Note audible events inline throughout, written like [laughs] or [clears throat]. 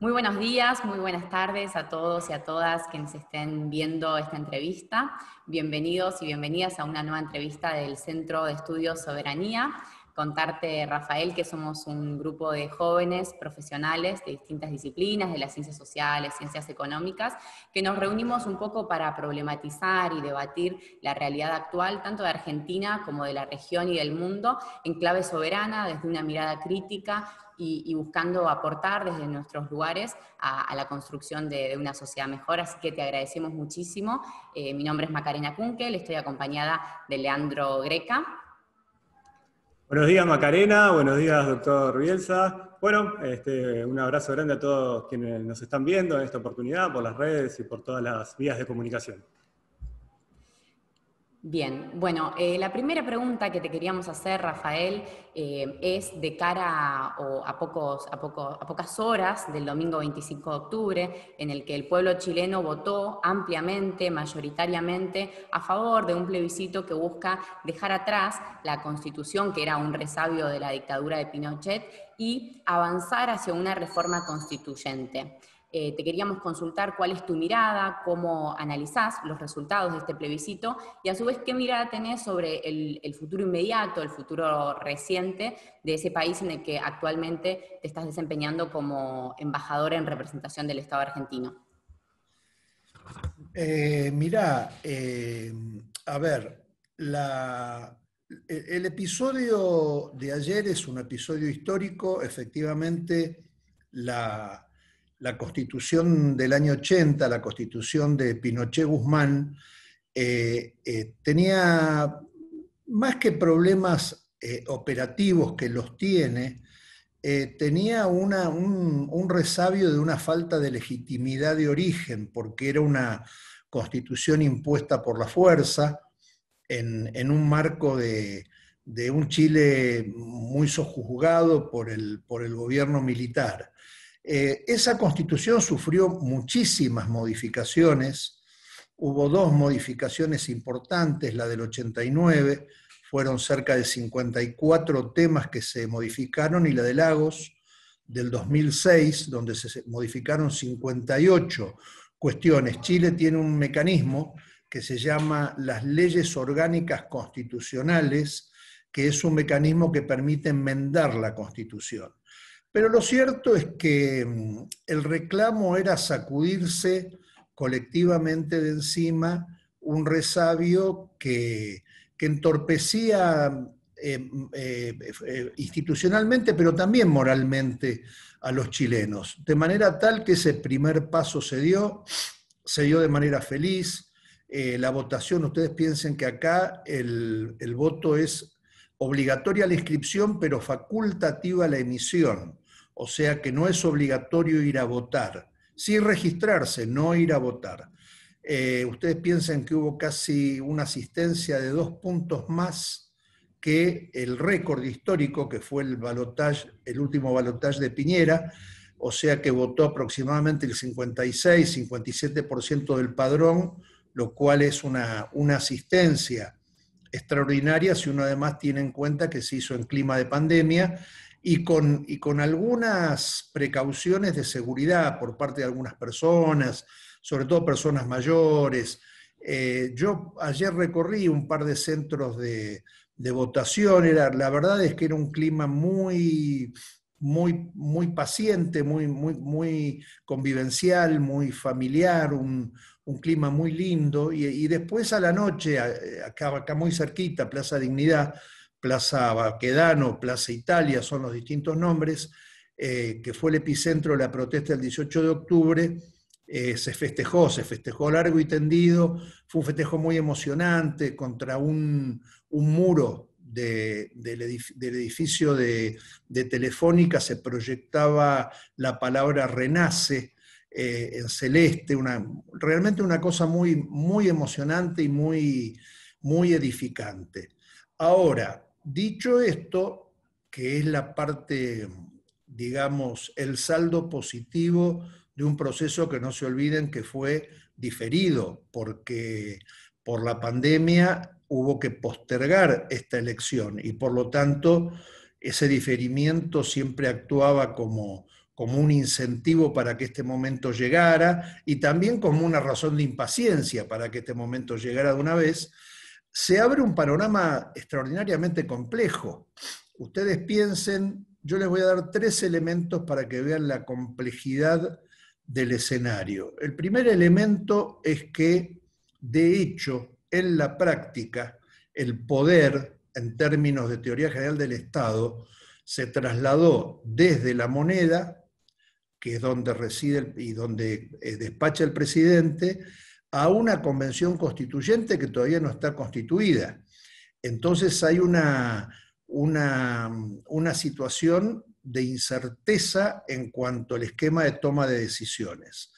Muy buenos días, muy buenas tardes a todos y a todas quienes estén viendo esta entrevista. Bienvenidos y bienvenidas a una nueva entrevista del Centro de Estudios Soberanía. Contarte, Rafael, que somos un grupo de jóvenes profesionales de distintas disciplinas, de las ciencias sociales, ciencias económicas, que nos reunimos un poco para problematizar y debatir la realidad actual, tanto de Argentina como de la región y del mundo, en clave soberana, desde una mirada crítica y, buscando aportar desde nuestros lugares a, la construcción de, una sociedad mejor. Así que te agradecemos muchísimo. Eh, mi nombre es Macarena Kunkel, estoy acompañada de Leandro Greca. Buenos días Macarena, buenos días doctor Bielsa. Bueno, este, un abrazo grande a todos quienes nos están viendo en esta oportunidad por las redes y por todas las vías de comunicación. Bien, bueno, eh, la primera pregunta que te queríamos hacer, Rafael, eh, es de cara a, pocos, a, a, pocas horas del domingo 25 de octubre, en el que el pueblo chileno votó ampliamente, mayoritariamente, a favor de un plebiscito que busca dejar atrás la constitución, que era un resabio de la dictadura de Pinochet, y avanzar hacia una reforma constituyente. Eh, te queríamos consultar cuál es tu mirada, cómo analizás los resultados de este plebiscito y a su vez qué mirada tenés sobre el, futuro inmediato, el futuro reciente de ese país en el que actualmente te estás desempeñando como embajador en representación del Estado argentino. Eh, mira, eh, a ver, el episodio de ayer es un episodio histórico, efectivamente la la constitución del año 80, la constitución de Pinochet Guzmán, eh, eh, tenía más que problemas eh, operativos que los tiene, tenía un, resabio de una falta de legitimidad de origen, porque era una constitución impuesta por la fuerza en, un marco de, un Chile muy sojuzgado por el, por el gobierno militar. Eh, esa constitución sufrió muchísimas modificaciones, hubo dos modificaciones importantes, la del 89, fueron cerca de 54 temas que se modificaron, y la de Lagos del 2006, donde se modificaron 58 cuestiones. Chile tiene un mecanismo que se llama las leyes orgánicas constitucionales, que es un mecanismo que permite enmendar la constitución. Pero lo cierto es que mm, el reclamo era sacudirse colectivamente de encima un resabio que, entorpecía eh, eh, eh, institucionalmente, pero también moralmente a los chilenos. De manera tal que ese primer paso se dio, se dio de manera feliz. la votación, ustedes piensen que acá el, el voto es obligatoria la inscripción, pero facultativa la emisión o sea que no es obligatorio ir a votar. Sí registrarse, no ir a votar. Eh, ustedes piensan que hubo casi una asistencia de dos puntos más que el récord histórico que fue el el último balotaje de Piñera, o sea que votó aproximadamente el 56, 57% del padrón, lo cual es una, una asistencia extraordinaria si uno además tiene en cuenta que se hizo en clima de pandemia y con, y con algunas precauciones de seguridad por parte de algunas personas, sobre todo personas mayores. Eh, yo ayer recorrí un par de centros de, votación, era, la verdad es que era un clima muy, muy, muy paciente, muy, muy, muy convivencial, muy familiar, un, clima muy lindo. Y, después a la noche, acá, acá muy cerquita, Plaza Dignidad, Plaza Baquedano, Plaza Italia, son los distintos nombres, eh, que fue el epicentro de la protesta del 18 de octubre, eh, se festejó, se festejó largo y tendido, fue un festejo muy emocionante contra un, muro del, edificio de, Telefónica, se proyectaba la palabra renace eh, en celeste, realmente una cosa muy, muy emocionante y muy, muy edificante. Ahora, Dicho esto, que es la parte, digamos, el saldo positivo de un proceso que no se olviden que fue diferido, porque por la pandemia hubo que postergar esta elección y por lo tanto ese diferimiento siempre actuaba como, como un incentivo para que este momento llegara y también como una razón de impaciencia para que este momento llegara de una vez, se abre un panorama extraordinariamente complejo. Ustedes piensen, yo les voy a dar tres elementos para que vean la complejidad del escenario. El primer elemento es que, de hecho, en la práctica, el poder, en términos de teoría general del Estado, se trasladó desde la moneda, que es donde reside y donde eh, despacha el presidente, a una convención constituyente que todavía no está constituida. Entonces hay una, una, situación de incerteza en cuanto al esquema de toma de decisiones.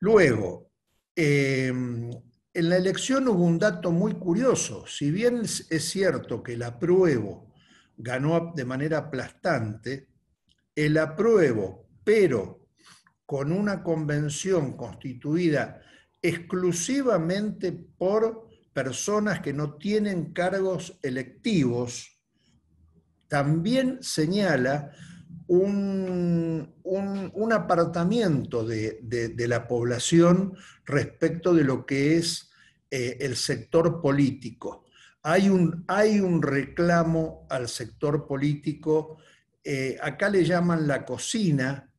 Luego, em, en la elección hubo un dato muy curioso. Si bien es cierto que el apruebo ganó de manera aplastante, el apruebo, pero con una convención constituida exclusivamente por personas que no tienen cargos electivos, también señala un, apartamiento de, la población respecto de lo que es eh, el sector político. Hay un, hay un, reclamo al sector político, eh, acá le llaman la cocina,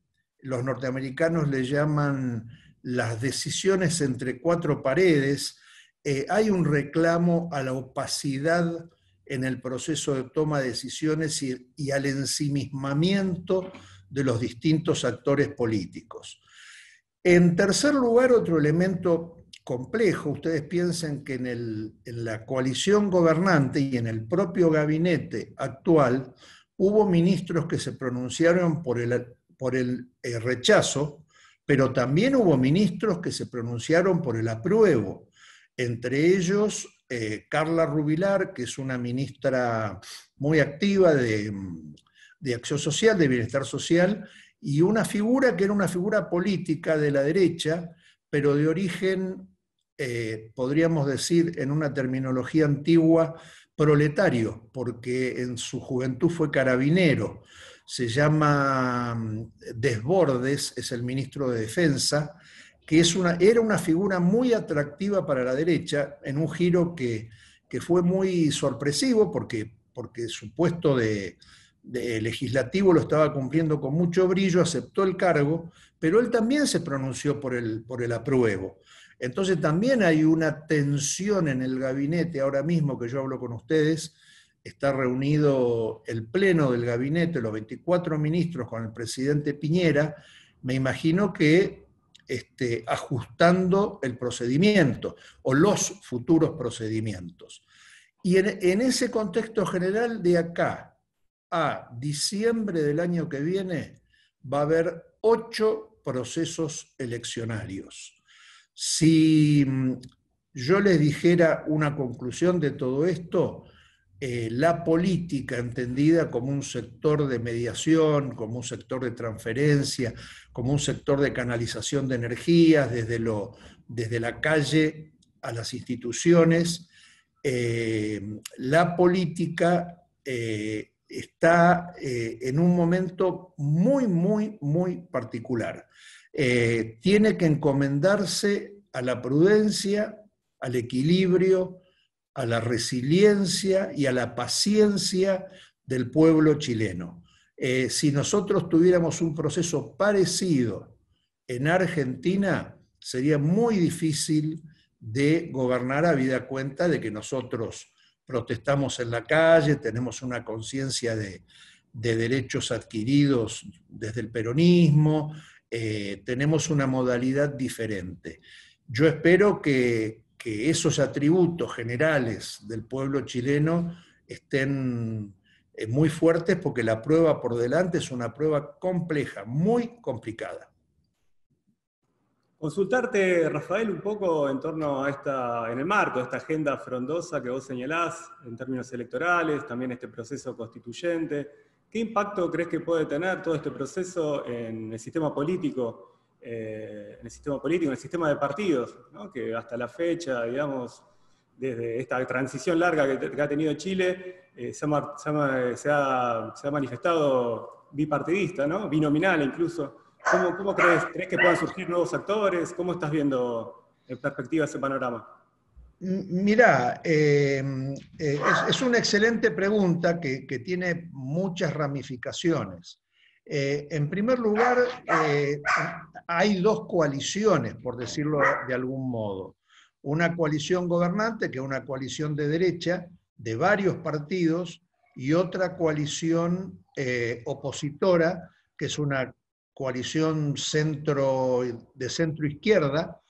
los norteamericanos le llaman las decisiones entre cuatro paredes, eh, hay un reclamo a la opacidad en el proceso de toma de decisiones y, al ensimismamiento de los distintos actores políticos. En tercer lugar, otro elemento complejo, ustedes piensen que en, la coalición gobernante y en el propio gabinete actual hubo ministros que se pronunciaron por el, por el eh, rechazo, pero también hubo ministros que se pronunciaron por el apruebo, entre ellos eh, Carla Rubilar, que es una ministra muy activa de, Acción Social, de Bienestar Social, y una figura que era una figura política de la derecha, pero de origen, eh, podríamos decir en una terminología antigua, proletario, porque en su juventud fue carabinero. Se llama mm, Desbordes, es el ministro de Defensa, que es una, era una figura muy atractiva para la derecha en un giro que, fue muy sorpresivo porque, porque su puesto de, legislativo lo estaba cumpliendo con mucho brillo, aceptó el cargo, pero él también se pronunció por el, por el apruebo. Entonces también hay una tensión en el gabinete, ahora mismo que yo hablo con ustedes, está reunido el pleno del gabinete, los 24 ministros con el presidente Piñera, me imagino que este, ajustando el procedimiento o los futuros procedimientos. Y en, ese contexto general, de acá a diciembre del año que viene, va a haber ocho procesos eleccionarios. Si mm, yo les dijera una conclusión de todo esto, eh, la política entendida como un sector de mediación, como un sector de transferencia, como un sector de canalización de energías desde, lo, desde la calle a las instituciones, eh, la política eh, está en un momento muy, muy, muy particular. tiene que encomendarse a la prudencia, al equilibrio, a la resiliencia y a la paciencia del pueblo chileno. Eh, si nosotros tuviéramos un proceso parecido en Argentina, sería muy difícil de gobernar a vida cuenta de que nosotros protestamos en la calle, tenemos una conciencia de, derechos adquiridos desde el peronismo, eh, tenemos una modalidad diferente. Yo espero que, que esos atributos generales del pueblo chileno estén eh, muy fuertes porque la prueba por delante es una prueba compleja, muy complicada. Consultarte, Rafael, un poco en torno a esta, en el marco de esta agenda frondosa que vos señalás en términos electorales, también este proceso constituyente. ¿Qué impacto crees que puede tener todo este proceso en el sistema político eh, en el sistema político, en el sistema de partidos, que hasta la fecha, digamos, desde esta transición larga que, ha tenido Chile, eh, se, ha, manifestado bipartidista, ¿no? binominal incluso. ¿Cómo, crees, crees que puedan surgir nuevos actores? ¿Cómo estás viendo en perspectiva ese panorama? Mirá, eh, es, una excelente pregunta que, tiene muchas ramificaciones. Eh, en primer lugar, hay dos coaliciones, por decirlo de algún modo. Una coalición gobernante, que es una coalición de derecha, de varios partidos, y otra coalición opositora, que es una coalición centro, de centro izquierda,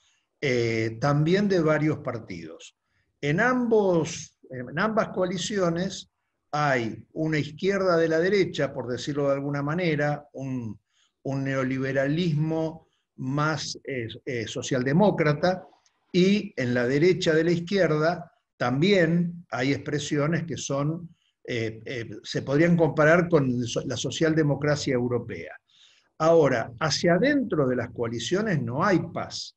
eh, también de varios partidos. En, ambos, en ambas coaliciones hay una izquierda de la derecha, por decirlo de alguna manera, un, neoliberalismo más eh, eh, socialdemócrata, y en la derecha de la izquierda también hay expresiones que son, se podrían comparar con la socialdemocracia europea. Ahora, hacia adentro de las coaliciones no hay paz.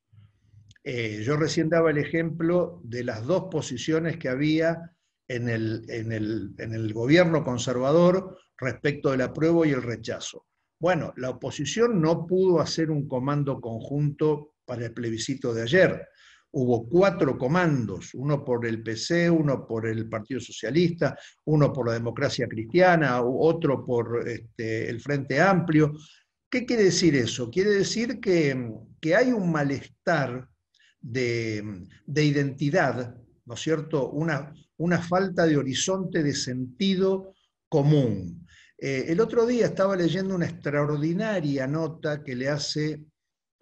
Eh, yo recién daba el ejemplo de las dos posiciones que había en el, en el, gobierno conservador respecto del apruebo y el rechazo. Bueno, la oposición no pudo hacer un comando conjunto para el plebiscito de ayer. Hubo cuatro comandos, uno por el PC, uno por el Partido Socialista, uno por la democracia cristiana, otro por este, el Frente Amplio. ¿Qué quiere decir eso? Quiere decir que, que hay un malestar de, identidad, ¿no es cierto? Una, una, falta de horizonte de sentido común. Eh, el otro día estaba leyendo una extraordinaria nota que le hace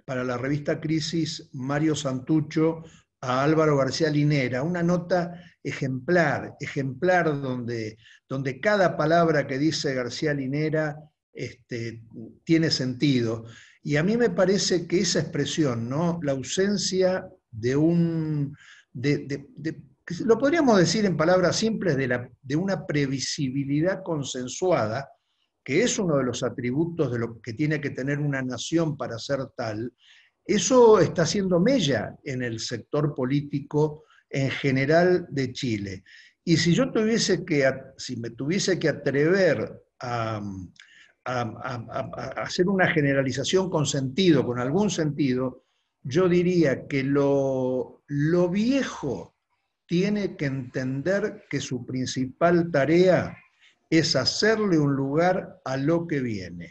para la revista Crisis Mario Santucho a Álvaro García Linera, una nota ejemplar, ejemplar donde, donde cada palabra que dice García Linera este, tiene sentido. Y a mí me parece que esa expresión, ¿no? la ausencia de un, lo podríamos decir en palabras simples, de, la, de una previsibilidad consensuada, que es uno de los atributos de lo que tiene que tener una nación para ser tal, eso está haciendo mella en el sector político en general de Chile. Y si yo tuviese que, si me tuviese que atrever a, a, hacer una generalización con sentido, con algún sentido, yo diría que lo, lo viejo tiene que entender que su principal tarea es hacerle un lugar a lo que viene.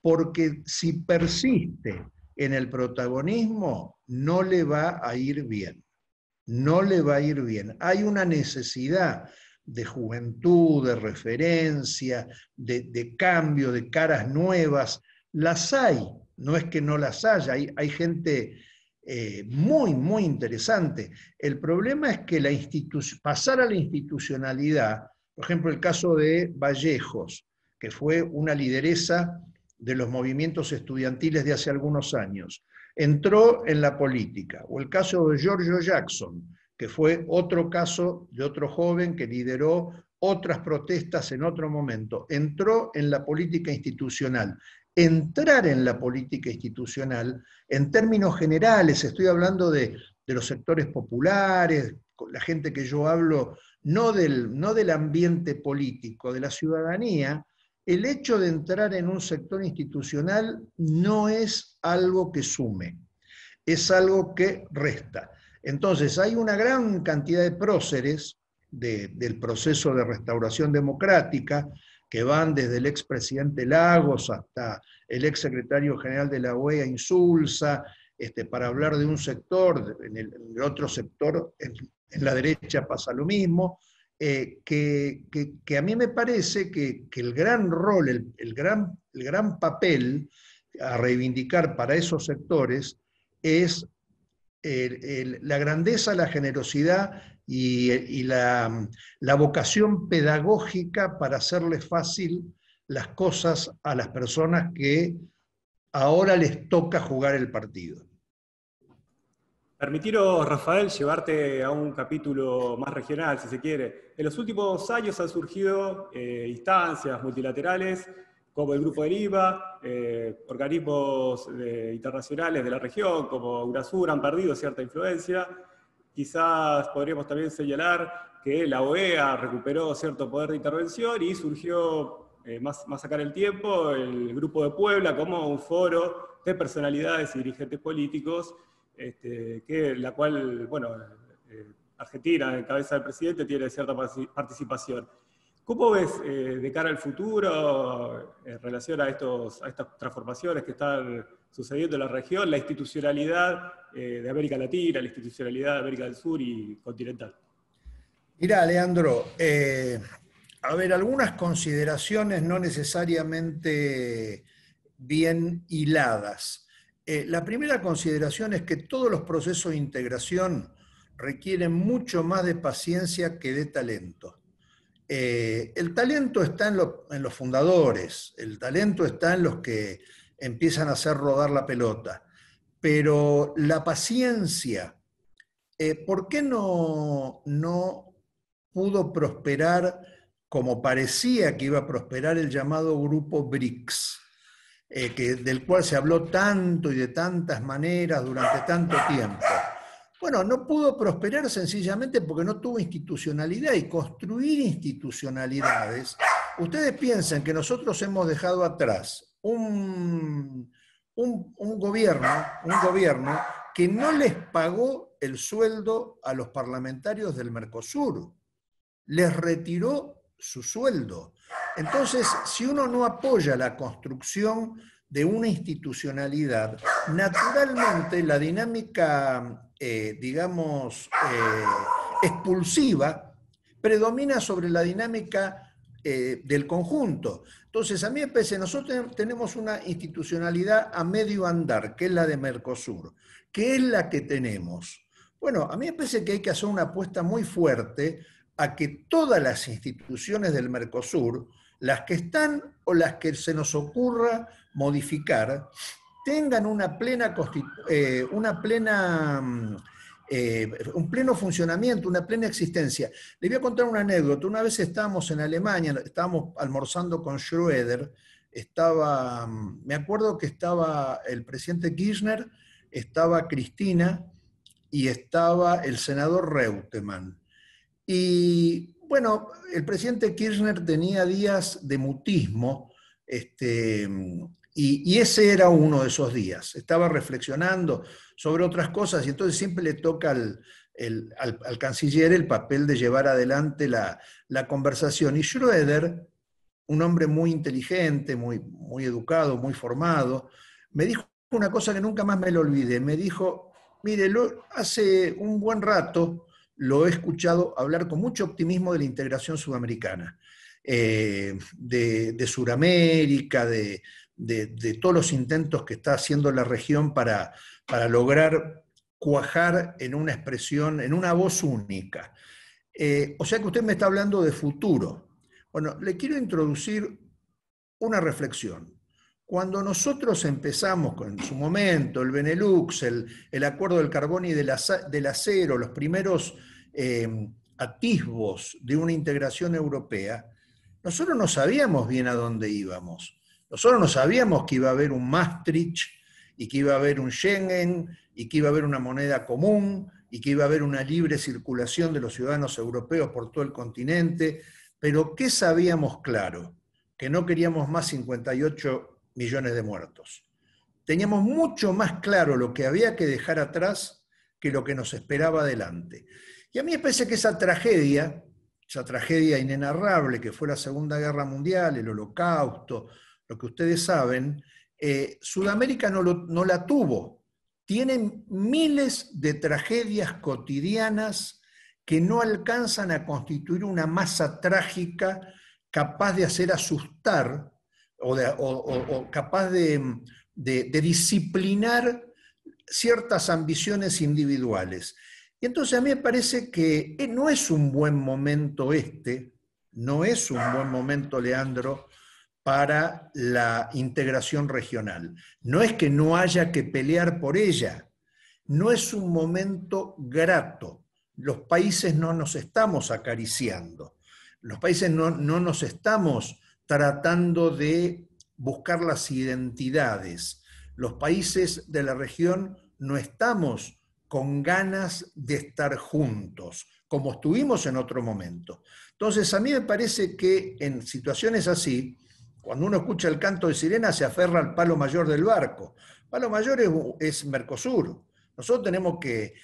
Porque si persiste en el protagonismo, no le va a ir bien. No le va a ir bien. Hay una necesidad de juventud, de referencia, de, cambio, de caras nuevas. Las hay, no es que no las haya, hay, gente eh, muy, muy interesante. El problema es que la pasar a la institucionalidad, por ejemplo, el caso de Vallejos, que fue una lideresa de los movimientos estudiantiles de hace algunos años, entró en la política, o el caso de Giorgio Jackson, que fue otro caso de otro joven que lideró otras protestas en otro momento. Entró en la política institucional. Entrar en la política institucional, en términos generales, estoy hablando de, los sectores populares, la gente que yo hablo, no del, no del ambiente político, de la ciudadanía, el hecho de entrar en un sector institucional no es algo que sume, es algo que resta. Entonces, hay una gran cantidad de próceres del proceso de restauración democrática que van desde el expresidente Lagos hasta el exsecretario general de la OEA Insulza, este, para hablar de un sector, en el, otro sector, en, la derecha pasa lo mismo, eh, que, a mí me parece que, el gran rol, el, gran, el gran papel a reivindicar para esos sectores es la grandeza, la generosidad y, la, vocación pedagógica para hacerle fácil las cosas a las personas que ahora les toca jugar el partido. Permitiros, Rafael, llevarte a un capítulo más regional, si se quiere. En los últimos años han surgido eh, instancias multilaterales como el Grupo de IVA, eh, organismos internacionales de la región, como UNASUR, han perdido cierta influencia. Quizás podríamos también señalar que la OEA recuperó cierto poder de intervención y surgió eh, más, más sacar el tiempo, el Grupo de Puebla como un foro de personalidades y dirigentes políticos, este, que, la cual, bueno, eh, Argentina, en cabeza del presidente, tiene cierta participación. ¿Cómo ves eh, de cara al futuro, en relación a, estos, a estas transformaciones que están sucediendo en la región, la institucionalidad de América Latina, la institucionalidad de América del Sur y continental? Mira, Leandro, a ver, algunas consideraciones no necesariamente bien hiladas. Eh, la primera consideración es que todos los procesos de integración requieren mucho más de paciencia que de talento. Eh, el talento está en, los fundadores, el talento está en los que empiezan a hacer rodar la pelota, pero la paciencia, eh, ¿por qué no, no pudo prosperar? como parecía que iba a prosperar el llamado grupo BRICS, eh, que, del cual se habló tanto y de tantas maneras durante tanto tiempo. Bueno, no pudo prosperar sencillamente porque no tuvo institucionalidad y construir institucionalidades. Ustedes piensan que nosotros hemos dejado atrás un, un, gobierno, un gobierno que no les pagó el sueldo a los parlamentarios del Mercosur, les retiró su sueldo. Entonces, si uno no apoya la construcción de una institucionalidad, naturalmente la dinámica, eh, digamos, eh, expulsiva predomina sobre la dinámica eh, del conjunto. Entonces, a mí me parece, nosotros tenemos una institucionalidad a medio andar, que es la de Mercosur, que es la que tenemos. Bueno, a mí me parece que hay que hacer una apuesta muy fuerte a que todas las instituciones del Mercosur, las que están o las que se nos ocurra modificar, tengan una plena, eh, una plena mm, eh, un pleno funcionamiento, una plena existencia. Le voy a contar una anécdota. Una vez estábamos en Alemania, estábamos almorzando con Schröder, estaba, mm, me acuerdo que estaba el presidente Kirchner, estaba Cristina y estaba el senador Reutemann. Y bueno, el presidente Kirchner tenía días de mutismo, este, y, ese era uno de esos días. Estaba reflexionando sobre otras cosas y entonces siempre le toca al, canciller el papel de llevar adelante la, conversación. Y Schröder, un hombre muy inteligente, muy, muy educado, muy formado, me dijo una cosa que nunca más me lo olvidé. Me dijo, mire, hace un buen rato lo he escuchado hablar con mucho optimismo de la integración sudamericana, eh, de, de Sudamérica, de, todos los intentos que está haciendo la región para, para lograr cuajar en una expresión, en una voz única. Eh, o sea que usted me está hablando de futuro. Bueno, le quiero introducir una reflexión. Cuando nosotros empezamos con en su momento el Benelux, el, acuerdo del carbón y del, acero, los primeros eh, atisbos de una integración europea, nosotros no sabíamos bien a dónde íbamos. Nosotros no sabíamos que iba a haber un Maastricht y que iba a haber un Schengen y que iba a haber una moneda común y que iba a haber una libre circulación de los ciudadanos europeos por todo el continente. Pero ¿qué sabíamos claro? Que no queríamos más 58 millones de muertos. Teníamos mucho más claro lo que había que dejar atrás que lo que nos esperaba adelante. Y a mí me parece que esa tragedia, esa tragedia inenarrable que fue la Segunda Guerra Mundial, el Holocausto, lo que ustedes saben, eh, Sudamérica no, la tuvo. Tienen miles de tragedias cotidianas que no alcanzan a constituir una masa trágica capaz de hacer asustar o, capaz de, disciplinar ciertas ambiciones individuales. Y entonces a mí me parece que eh, no es un buen momento este, no es un buen momento, Leandro, para la integración regional. No es que no haya que pelear por ella, no es un momento grato. Los países no nos estamos acariciando, los países no, no nos estamos tratando de buscar las identidades. Los países de la región no estamos con ganas de estar juntos, como estuvimos en otro momento. Entonces, a mí me parece que en situaciones así, Cuando uno escucha el canto de sirena se aferra al palo mayor del barco. palo mayor es, Mercosur. Nosotros tenemos que,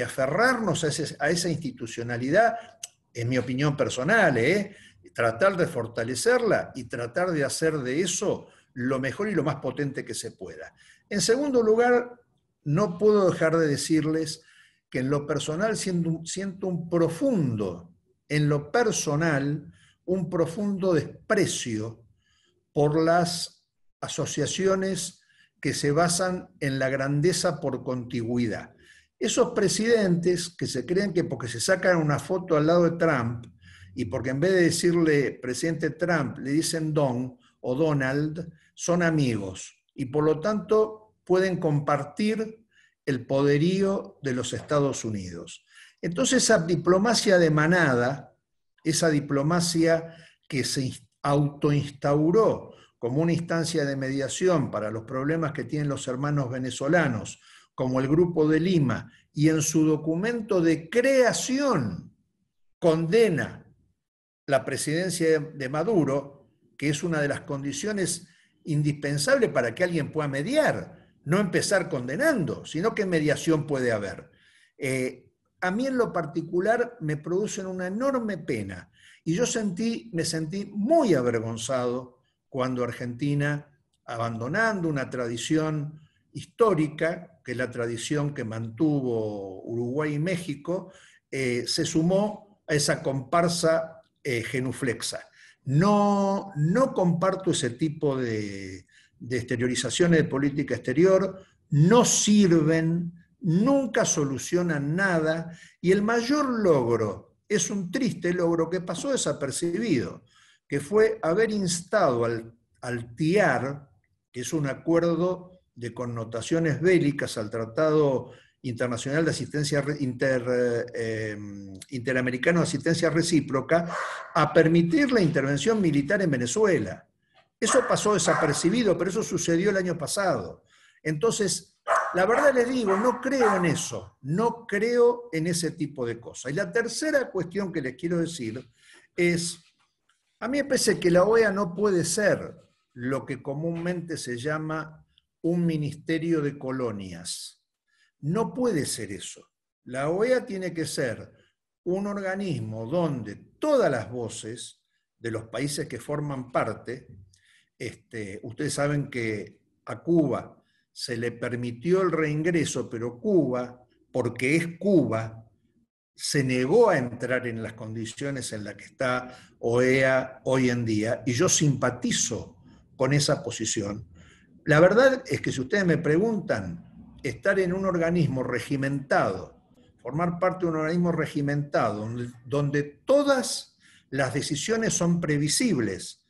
aferrarnos a, esa institucionalidad, en mi opinión personal, ¿eh? tratar de fortalecerla y tratar de hacer de eso lo mejor y lo más potente que se pueda. En segundo lugar, no puedo dejar de decirles que en lo personal siento, siento un profundo, en lo personal, un profundo desprecio por las asociaciones que se basan en la grandeza por contigüidad. Esos presidentes que se creen que porque se sacan una foto al lado de Trump y porque en vez de decirle presidente Trump le dicen Don o Donald, son amigos y por lo tanto pueden compartir el poderío de los Estados Unidos. Entonces esa diplomacia de manada, esa diplomacia que se autoinstauró como una instancia de mediación para los problemas que tienen los hermanos venezolanos, como el Grupo de Lima, y en su documento de creación condena la presidencia de Maduro, que es una de las condiciones indispensables para que alguien pueda mediar, no empezar condenando, sino que mediación puede haber. Eh, a mí en lo particular me producen una enorme pena y yo sentí, me sentí muy avergonzado cuando Argentina, abandonando una tradición histórica, que es la tradición que mantuvo Uruguay y México, eh, se sumó a esa comparsa eh, genuflexa. No, no comparto ese tipo de, de exteriorizaciones de política exterior, no sirven, nunca solucionan nada y el mayor logro es un triste logro que pasó desapercibido, que fue haber instado al, TIAR, que es un acuerdo de connotaciones bélicas al Tratado Internacional de Asistencia eh, Interamericano de Asistencia Recíproca, a permitir la intervención militar en Venezuela. Eso pasó desapercibido, pero eso sucedió el año pasado. Entonces, la verdad les digo, no creo en eso, no creo en ese tipo de cosas. Y la tercera cuestión que les quiero decir es, a mí me parece que la OEA no puede ser lo que comúnmente se llama un ministerio de colonias. No puede ser eso. La OEA tiene que ser un organismo donde todas las voces de los países que forman parte, este, ustedes saben que a Cuba se le permitió el reingreso, pero Cuba, porque es Cuba, se negó a entrar en las condiciones en las que está OEA hoy en día, y yo simpatizo con esa posición. La verdad es que si ustedes me preguntan, estar en un organismo regimentado, formar parte de un organismo regimentado, donde, todas las decisiones son previsibles,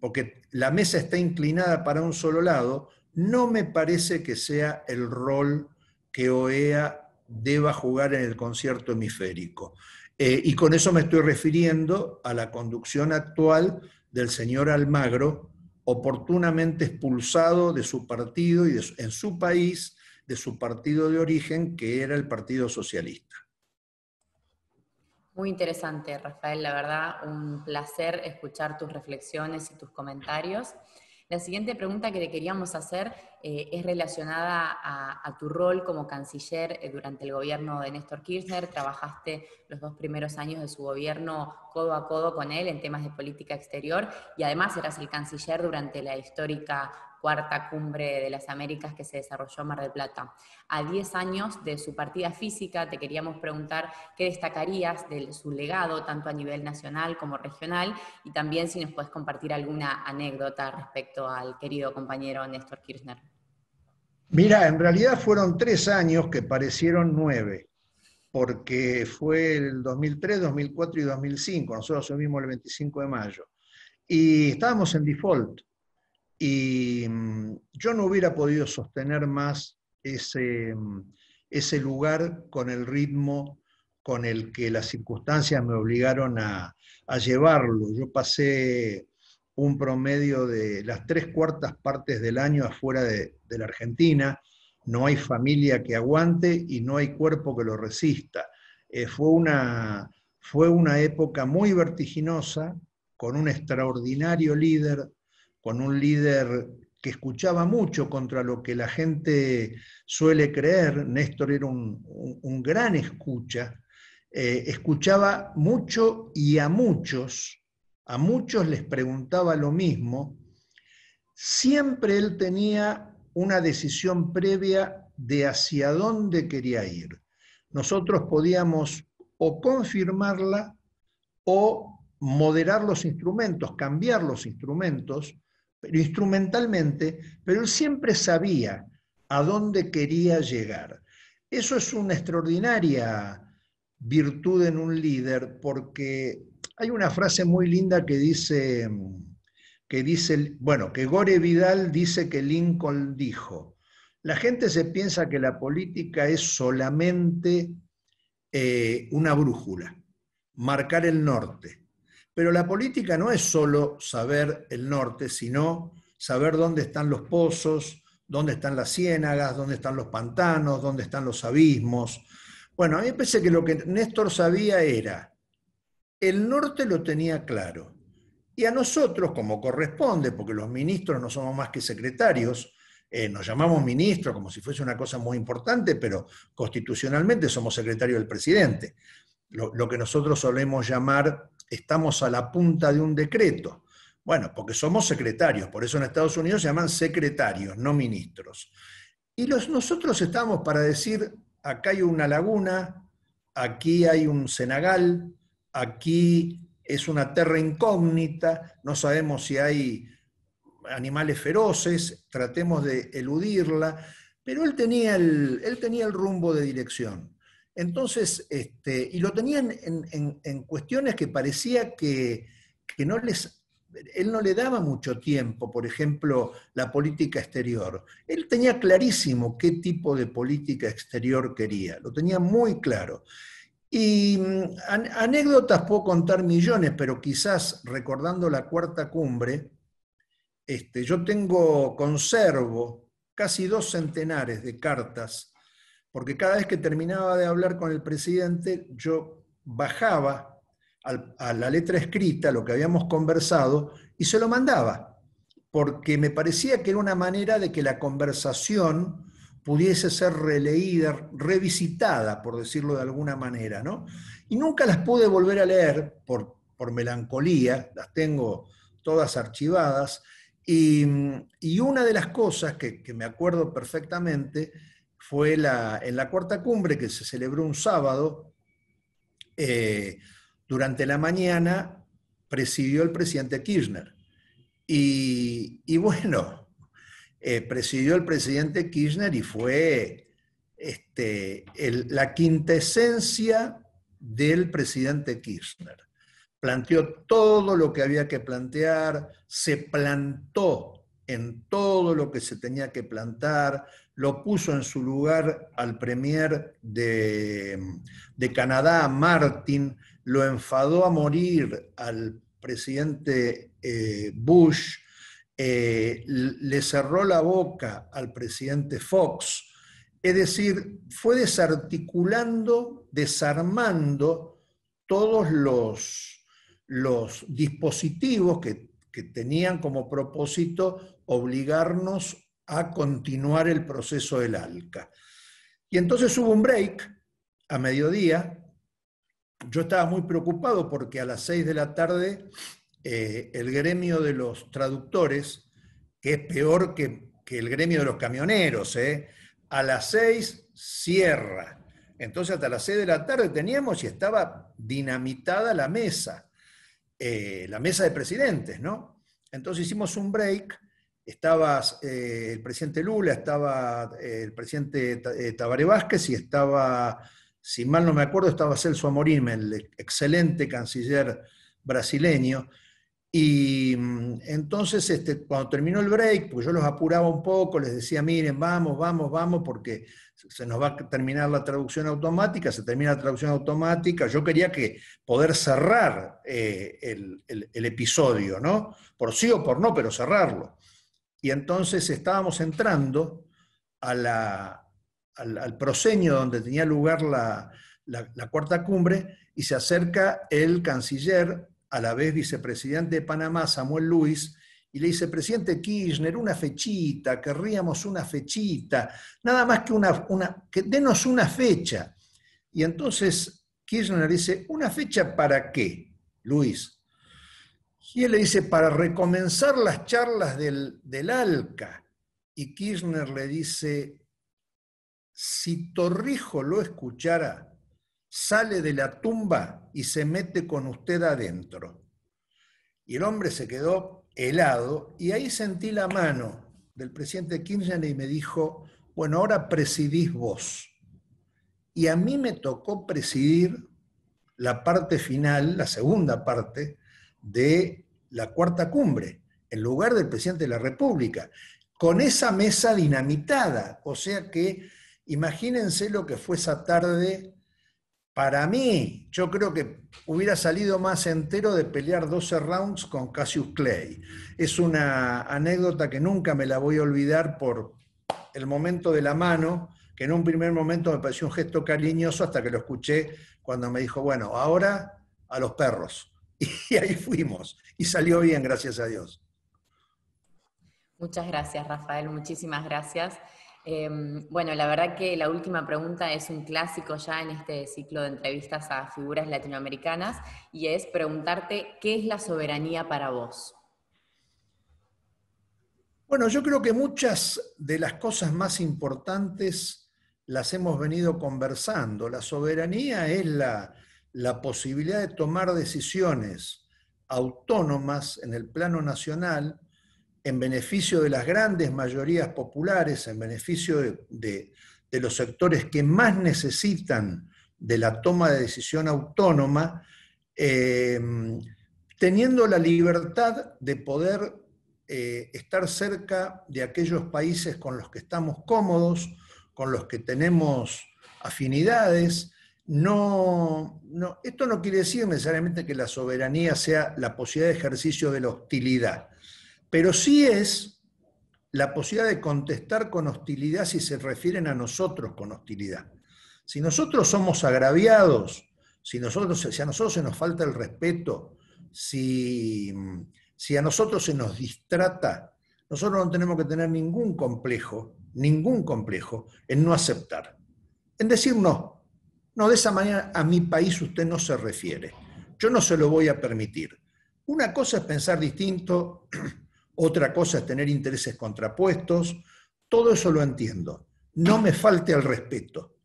porque la mesa está inclinada para un solo lado, no me parece que sea el rol que OEA deba jugar en el concierto hemisférico. Eh, y con eso me estoy refiriendo a la conducción actual del señor Almagro, oportunamente expulsado de su partido y en su país, de su partido de origen, que era el Partido Socialista. Muy interesante, Rafael, la verdad, un placer escuchar tus reflexiones y tus comentarios. La siguiente pregunta que te queríamos hacer eh, es relacionada a, tu rol como canciller eh, durante el gobierno de Néstor Kirchner. Trabajaste los dos primeros años de su gobierno codo a codo con él en temas de política exterior y además eras el canciller durante la histórica cuarta cumbre de las Américas que se desarrolló en Mar del Plata. A 10 años de su partida física, te queríamos preguntar qué destacarías de su legado, tanto a nivel nacional como regional, y también si nos puedes compartir alguna anécdota respecto al querido compañero Néstor Kirchner. Mira, en realidad fueron tres años que parecieron nueve, porque fue el 2003, 2004 y 2005. Nosotros asumimos el 25 de mayo. Y estábamos en default. Y mm, yo no hubiera podido sostener más mm, ese lugar con el ritmo con el que las circunstancias me obligaron a, llevarlo. Yo pasé un promedio de las tres cuartas partes del año afuera de, la Argentina, no hay familia que aguante y no hay cuerpo que lo resista. Eh, fue, una, fue una época muy vertiginosa, con un extraordinario líder con un líder que escuchaba mucho contra lo que la gente suele creer. Néstor era un, gran escucha, eh, escuchaba mucho y a muchos, a muchos les preguntaba lo mismo. Siempre él tenía una decisión previa de hacia dónde quería ir. Nosotros podíamos o confirmarla o moderar los instrumentos, cambiar los instrumentos, pero instrumentalmente, pero él siempre sabía a dónde quería llegar. Eso es una extraordinaria virtud en un líder, porque hay una frase muy linda que dice, que dice, bueno, que Gore Vidal dice que Lincoln dijo, la gente se piensa que la política es solamente eh, una brújula, marcar el norte. Pero la política no es solo saber el norte, sino saber dónde están los pozos, dónde están las ciénagas, dónde están los pantanos, dónde están los abismos. Bueno, a mí me parece que lo que Néstor sabía era, el norte lo tenía claro. Y a nosotros, como corresponde, porque los ministros no somos más que secretarios, eh, nos llamamos ministros como si fuese una cosa muy importante, pero constitucionalmente somos secretarios del presidente. lo que nosotros solemos llamar estamos a la punta de un decreto. Bueno, porque somos secretarios, por eso en Estados Unidos se llaman secretarios, no ministros. Y nosotros estamos para decir, acá hay una laguna, aquí hay un cenagal, aquí es una tierra incógnita, no sabemos si hay animales feroces, tratemos de eludirla, pero él tenía el, él tenía el rumbo de dirección. Entonces, este, y lo tenían en, cuestiones que parecía que, no les, él no le daba mucho tiempo, por ejemplo, la política exterior. Él tenía clarísimo qué tipo de política exterior quería, lo tenía muy claro. Y mm, anécdotas puedo contar millones, pero quizás recordando la cuarta cumbre, este, yo tengo, conservo casi dos centenares de cartas porque cada vez que terminaba de hablar con el presidente, yo bajaba a la letra escrita lo que habíamos conversado y se lo mandaba, porque me parecía que era una manera de que la conversación pudiese ser releída, revisitada, por decirlo de alguna manera, ¿no? Y nunca las pude volver a leer por, melancolía, las tengo todas archivadas, y, una de las cosas que, que me acuerdo perfectamente fue la, en la cuarta cumbre que se celebró un sábado, eh, durante la mañana presidió el presidente Kirchner. Y, bueno, eh, presidió el presidente Kirchner y fue este, la quintesencia del presidente Kirchner. Planteó todo lo que había que plantear, se plantó en todo lo que se tenía que plantar, lo puso en su lugar al premier de, Canadá, Martin, lo enfadó a morir al presidente eh, Bush, eh, le cerró la boca al presidente Fox, es decir, fue desarticulando, desarmando todos los, los dispositivos que, que tenían como propósito obligarnos a continuar el proceso del ALCA. Y entonces hubo un break a mediodía. Yo estaba muy preocupado porque a las seis de la tarde eh, el gremio de los traductores, que es peor que, el gremio de los camioneros, eh, a las seis cierra. Entonces hasta las seis de la tarde teníamos y estaba dinamitada la mesa, eh, la mesa de presidentes, ¿no? Entonces hicimos un break estaba eh, el presidente Lula, estaba eh, el presidente Tabaré Vázquez y estaba, si mal no me acuerdo, estaba Celso Amorim, el excelente canciller brasileño. Y mm, entonces, este, cuando terminó el break, pues yo los apuraba un poco, les decía, miren, vamos, vamos, vamos, porque se nos va a terminar la traducción automática, se termina la traducción automática. Yo quería que poder cerrar el, el, episodio, ¿no? Por sí o por no, pero cerrarlo. Y entonces estábamos entrando al, al, proseño donde tenía lugar la, cuarta cumbre y se acerca el canciller, a la vez vicepresidente de Panamá, Samuel Luis, y le dice, presidente Kirchner, una fechita, querríamos una fechita, nada más que una, una, que denos una fecha. Y entonces Kirchner dice, ¿una fecha para qué, Luis? Y él le dice, para recomenzar las charlas del, del ALCA. Y Kirchner le dice, si Torrijo lo escuchara, sale de la tumba y se mete con usted adentro. Y el hombre se quedó helado, y ahí sentí la mano del presidente Kirchner y me dijo, bueno, ahora presidís vos. Y a mí me tocó presidir la parte final, la segunda parte de la cuarta cumbre, en lugar del presidente de la República, con esa mesa dinamitada. O sea que imagínense lo que fue esa tarde para mí, yo creo que hubiera salido más entero de pelear 12 rounds con Cassius Clay. Es una anécdota que nunca me la voy a olvidar por el momento de la mano, que en un primer momento me pareció un gesto cariñoso hasta que lo escuché cuando me dijo, bueno, ahora a los perros. [laughs] Y ahí fuimos. Y salió bien, gracias a Dios. Muchas gracias, Rafael. Muchísimas gracias. Em, bueno, la verdad que la última pregunta es un clásico ya en este ciclo de entrevistas a figuras latinoamericanas y es preguntarte qué es la soberanía para vos. Bueno, yo creo que muchas de las cosas más importantes las hemos venido conversando. La soberanía es la, la posibilidad de tomar decisiones autónomas en el plano nacional en beneficio de las grandes mayorías populares, en beneficio de, los sectores que más necesitan de la toma de decisión autónoma, eh, teniendo la libertad de poder eh, estar cerca de aquellos países con los que estamos cómodos, con los que tenemos afinidades. No, esto no quiere decir necesariamente que la soberanía sea la posibilidad de ejercicio de la hostilidad pero sí es la posibilidad de contestar con hostilidad si se refieren a nosotros con hostilidad. Si nosotros somos agraviados, si, a nosotros se nos falta el respeto, si, si a nosotros se nos distrata, nosotros no tenemos que tener ningún complejo, ningún complejo en no aceptar, en decir no. No, de esa manera a mi país usted no se refiere. Yo no se lo voy a permitir. Una cosa es pensar distinto [clears throat] otra cosa es tener intereses contrapuestos, todo eso lo entiendo. No me falte al respeto.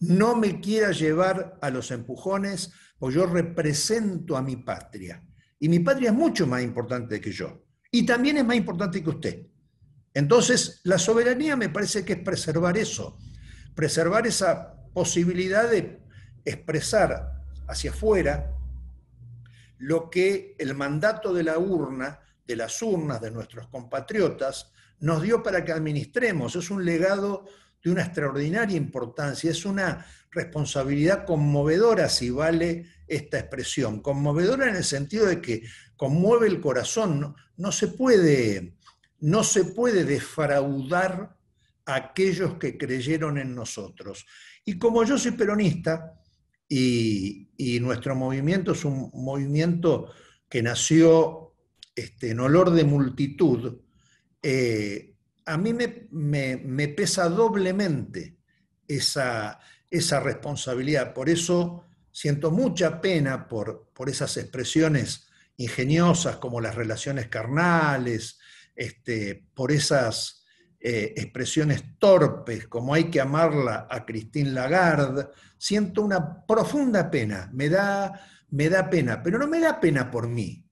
No me quiera llevar a los empujones, porque yo represento a mi patria. Y mi patria es mucho más importante que yo. Y también es más importante que usted. Entonces, la soberanía me parece que es preservar eso, preservar esa posibilidad de expresar hacia afuera lo que el mandato de la urna de las urnas de nuestros compatriotas nos dio para que administremos. Es un legado de una extraordinaria importancia, es una responsabilidad conmovedora, si vale esta expresión, conmovedora en el sentido de que conmueve el corazón, no, se, puede, no se puede defraudar a aquellos que creyeron en nosotros. Y como yo soy peronista, y, y nuestro movimiento es un movimiento que nació este, en olor de multitud, eh, a mí me, pesa doblemente esa, esa, responsabilidad. Por eso siento mucha pena por, por esas expresiones ingeniosas como las relaciones carnales, este, por esas eh, expresiones torpes como hay que amarla a Christine Lagarde. Siento una profunda pena, me da, me da pena, pero no me da pena por mí,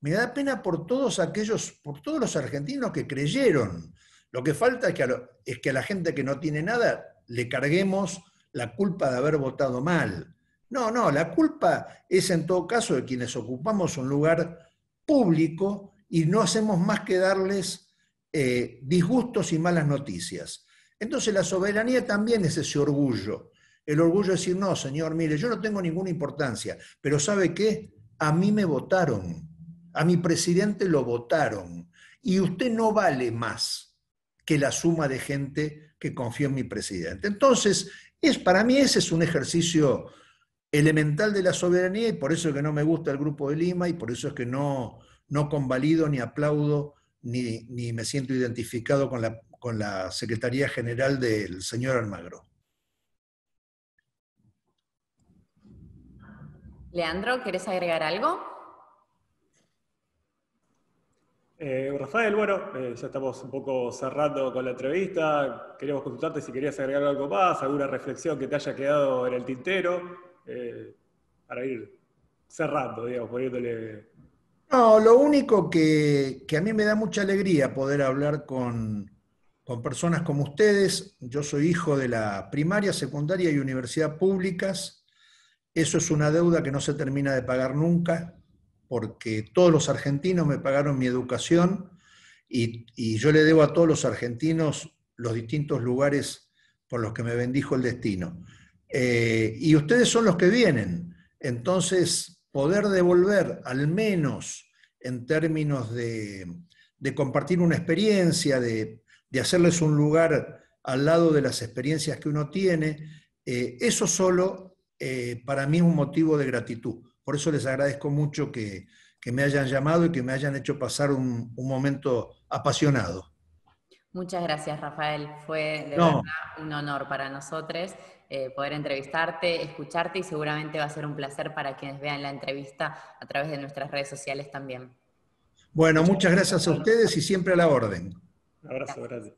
me da pena por todos aquellos, por todos los argentinos que creyeron. Lo que falta es que, a la gente que no tiene nada le carguemos la culpa de haber votado mal. No, no, la culpa es en todo caso de quienes ocupamos un lugar público y no hacemos más que darles eh, disgustos y malas noticias. Entonces la soberanía también es ese orgullo. El orgullo de decir, no, señor, mire, yo no tengo ninguna importancia, pero ¿sabe qué? A mí me votaron. A mi presidente lo votaron y usted no vale más que la suma de gente que confió en mi presidente. Entonces, es, para mí ese es un ejercicio elemental de la soberanía y por eso es que no me gusta el Grupo de Lima y por eso es que no, no convalido ni aplaudo ni, me siento identificado con la, con la Secretaría General del señor Almagro. Leandro, ¿querés agregar algo? Eh, Rafael, bueno, eh, ya estamos un poco cerrando con la entrevista. Queríamos consultarte si querías agregar algo más, alguna reflexión que te haya quedado en el tintero, eh, para ir cerrando, digamos, poniéndole... No, lo único que, que, a mí me da mucha alegría poder hablar con, con personas como ustedes. Yo soy hijo de la primaria, secundaria y universidad públicas eso es una deuda que no se termina de pagar nunca, porque todos los argentinos me pagaron mi educación y, yo le debo a todos los argentinos los distintos lugares por los que me bendijo el destino. Eh, y ustedes son los que vienen. Entonces, poder devolver al menos en términos de, compartir una experiencia, de, hacerles un lugar al lado de las experiencias que uno tiene, eh, eso solo eh, para mí es un motivo de gratitud. Por eso les agradezco mucho que, me hayan llamado y que me hayan hecho pasar un, momento apasionado. Muchas gracias, Rafael. Fue de verdad un honor para nosotros eh, poder entrevistarte, escucharte y seguramente va a ser un placer para quienes vean la entrevista a través de nuestras redes sociales también. Bueno, muchas gracias a ustedes y siempre a la orden. Un abrazo, gracias.